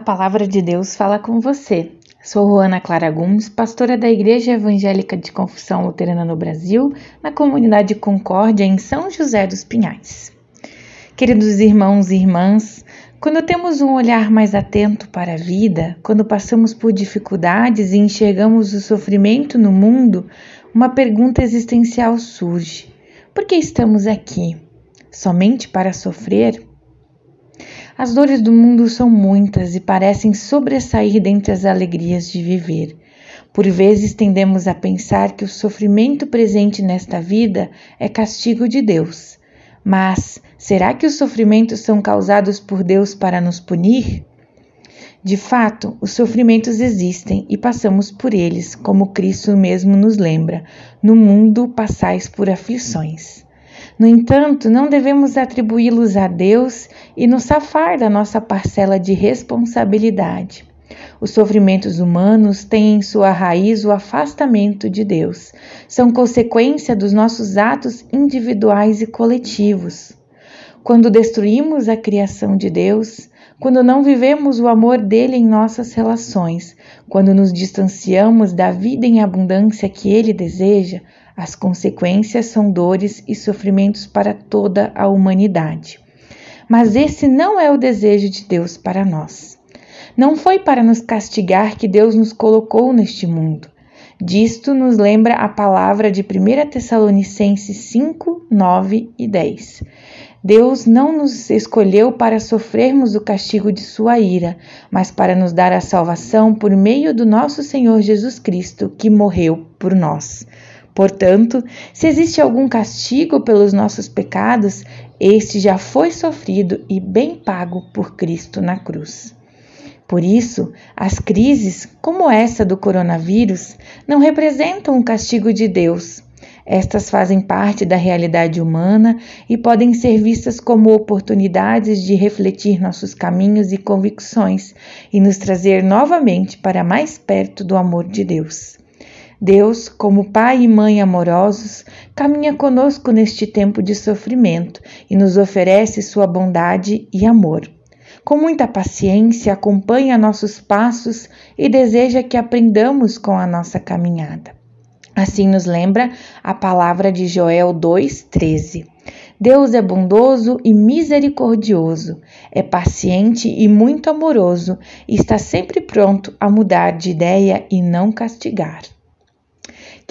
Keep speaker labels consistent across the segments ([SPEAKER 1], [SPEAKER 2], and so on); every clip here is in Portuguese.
[SPEAKER 1] palavra de Deus fala com você. Sou Juana Clara Gomes, pastora da Igreja Evangélica de Confissão Luterana no Brasil, na comunidade Concórdia, em São José dos Pinhais. Queridos irmãos e irmãs, quando temos um olhar mais atento para a vida, quando passamos por dificuldades e enxergamos o sofrimento no mundo, uma pergunta existencial surge: por que estamos aqui? Somente para sofrer? As dores do mundo são muitas e parecem sobressair dentre as alegrias de viver. Por vezes tendemos a pensar que o sofrimento presente nesta vida é castigo de Deus. Mas será que os sofrimentos são causados por Deus para nos punir? De fato, os sofrimentos existem e passamos por eles, como Cristo mesmo nos lembra: no mundo passais por aflições. No entanto, não devemos atribuí-los a Deus e nos safar da nossa parcela de responsabilidade. Os sofrimentos humanos têm em sua raiz o afastamento de Deus. São consequência dos nossos atos individuais e coletivos. Quando destruímos a criação de Deus, quando não vivemos o amor dele em nossas relações, quando nos distanciamos da vida em abundância que ele deseja, as consequências são dores e sofrimentos para toda a humanidade. Mas esse não é o desejo de Deus para nós. Não foi para nos castigar que Deus nos colocou neste mundo. Disto nos lembra a palavra de 1 Tessalonicenses 5, 9 e 10. Deus não nos escolheu para sofrermos o castigo de sua ira, mas para nos dar a salvação por meio do nosso Senhor Jesus Cristo, que morreu por nós. Portanto, se existe algum castigo pelos nossos pecados, este já foi sofrido e bem pago por Cristo na cruz. Por isso, as crises, como essa do coronavírus, não representam um castigo de Deus. Estas fazem parte da realidade humana e podem ser vistas como oportunidades de refletir nossos caminhos e convicções e nos trazer novamente para mais perto do amor de Deus. Deus, como Pai e Mãe amorosos, caminha conosco neste tempo de sofrimento e nos oferece sua bondade e amor. Com muita paciência, acompanha nossos passos e deseja que aprendamos com a nossa caminhada. Assim nos lembra a palavra de Joel 2,13. Deus é bondoso e misericordioso, é paciente e muito amoroso, e está sempre pronto a mudar de ideia e não castigar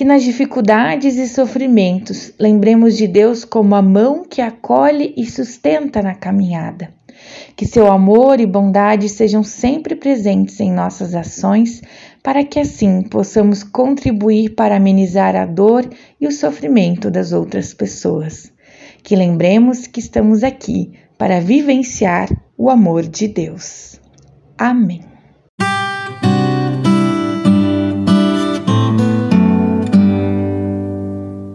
[SPEAKER 1] que nas dificuldades e sofrimentos lembremos de Deus como a mão que acolhe e sustenta na caminhada. Que seu amor e bondade sejam sempre presentes em nossas ações, para que assim possamos contribuir para amenizar a dor e o sofrimento das outras pessoas. Que lembremos que estamos aqui para vivenciar o amor de Deus. Amém.